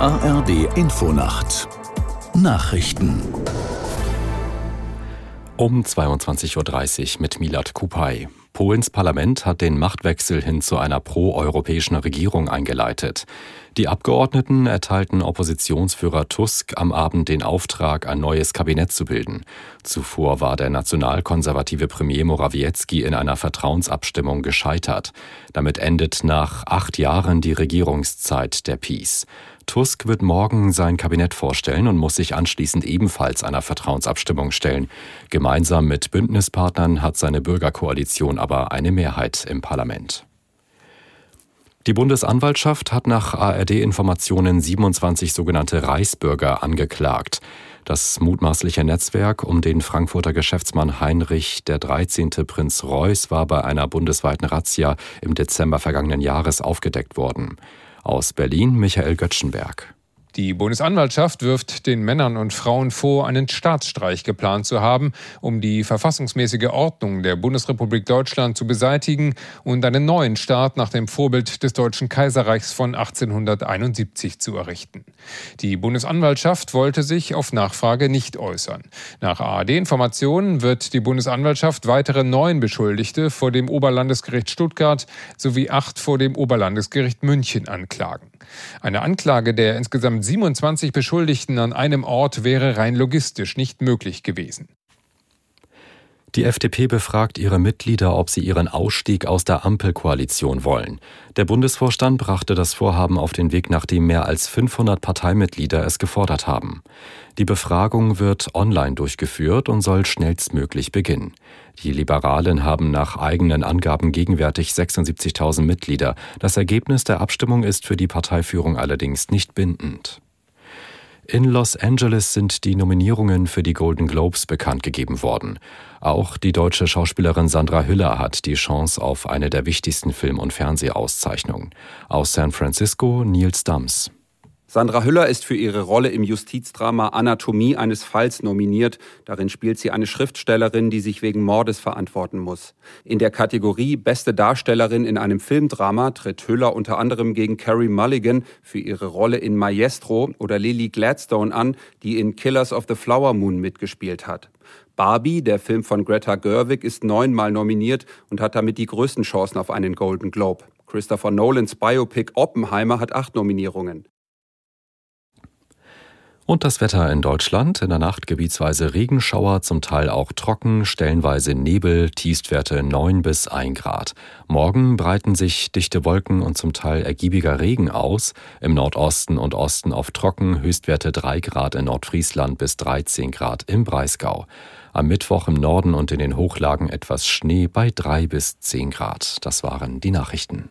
ARD Infonacht Nachrichten um 22.30 Uhr mit Milat Kupay. Polens Parlament hat den Machtwechsel hin zu einer proeuropäischen Regierung eingeleitet. Die Abgeordneten erteilten Oppositionsführer Tusk am Abend den Auftrag, ein neues Kabinett zu bilden. Zuvor war der nationalkonservative Premier Morawiecki in einer Vertrauensabstimmung gescheitert. Damit endet nach acht Jahren die Regierungszeit der Peace. Tusk wird morgen sein Kabinett vorstellen und muss sich anschließend ebenfalls einer Vertrauensabstimmung stellen. Gemeinsam mit Bündnispartnern hat seine Bürgerkoalition aber eine Mehrheit im Parlament. Die Bundesanwaltschaft hat nach ARD-Informationen 27 sogenannte Reichsbürger angeklagt. Das mutmaßliche Netzwerk um den Frankfurter Geschäftsmann Heinrich der 13. Prinz Reuß war bei einer bundesweiten Razzia im Dezember vergangenen Jahres aufgedeckt worden. Aus Berlin Michael Göttschenberg. Die Bundesanwaltschaft wirft den Männern und Frauen vor, einen Staatsstreich geplant zu haben, um die verfassungsmäßige Ordnung der Bundesrepublik Deutschland zu beseitigen und einen neuen Staat nach dem Vorbild des Deutschen Kaiserreichs von 1871 zu errichten. Die Bundesanwaltschaft wollte sich auf Nachfrage nicht äußern. Nach ARD-Informationen wird die Bundesanwaltschaft weitere neun Beschuldigte vor dem Oberlandesgericht Stuttgart sowie acht vor dem Oberlandesgericht München anklagen. Eine Anklage der insgesamt 27 Beschuldigten an einem Ort wäre rein logistisch nicht möglich gewesen. Die FDP befragt ihre Mitglieder, ob sie ihren Ausstieg aus der Ampelkoalition wollen. Der Bundesvorstand brachte das Vorhaben auf den Weg, nachdem mehr als 500 Parteimitglieder es gefordert haben. Die Befragung wird online durchgeführt und soll schnellstmöglich beginnen. Die Liberalen haben nach eigenen Angaben gegenwärtig 76.000 Mitglieder. Das Ergebnis der Abstimmung ist für die Parteiführung allerdings nicht bindend. In Los Angeles sind die Nominierungen für die Golden Globes bekannt gegeben worden. Auch die deutsche Schauspielerin Sandra Hüller hat die Chance auf eine der wichtigsten Film- und Fernsehauszeichnungen. Aus San Francisco Nils Dams. Sandra Hüller ist für ihre Rolle im Justizdrama Anatomie eines Falls nominiert. Darin spielt sie eine Schriftstellerin, die sich wegen Mordes verantworten muss. In der Kategorie Beste Darstellerin in einem Filmdrama tritt Hüller unter anderem gegen Carrie Mulligan für ihre Rolle in Maestro oder Lily Gladstone an, die in Killers of the Flower Moon mitgespielt hat. Barbie, der Film von Greta Gerwig, ist neunmal nominiert und hat damit die größten Chancen auf einen Golden Globe. Christopher Nolans Biopic Oppenheimer hat acht Nominierungen. Und das Wetter in Deutschland. In der Nacht gebietsweise Regenschauer, zum Teil auch trocken, stellenweise Nebel, Tiefstwerte 9 bis 1 Grad. Morgen breiten sich dichte Wolken und zum Teil ergiebiger Regen aus. Im Nordosten und Osten auf trocken, Höchstwerte 3 Grad in Nordfriesland bis 13 Grad im Breisgau. Am Mittwoch im Norden und in den Hochlagen etwas Schnee bei 3 bis 10 Grad. Das waren die Nachrichten.